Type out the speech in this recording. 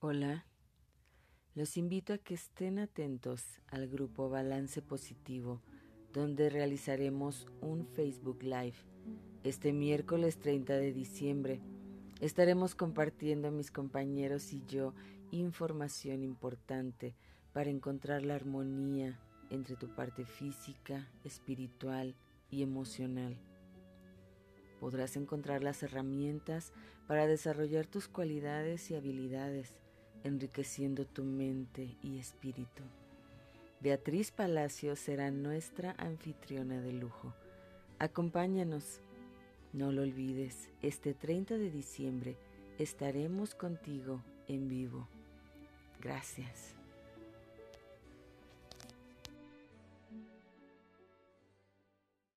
Hola, los invito a que estén atentos al grupo Balance Positivo, donde realizaremos un Facebook Live este miércoles 30 de diciembre. Estaremos compartiendo mis compañeros y yo información importante para encontrar la armonía entre tu parte física, espiritual y emocional. Podrás encontrar las herramientas para desarrollar tus cualidades y habilidades enriqueciendo tu mente y espíritu. Beatriz Palacio será nuestra anfitriona de lujo. Acompáñanos. No lo olvides, este 30 de diciembre estaremos contigo en vivo. Gracias.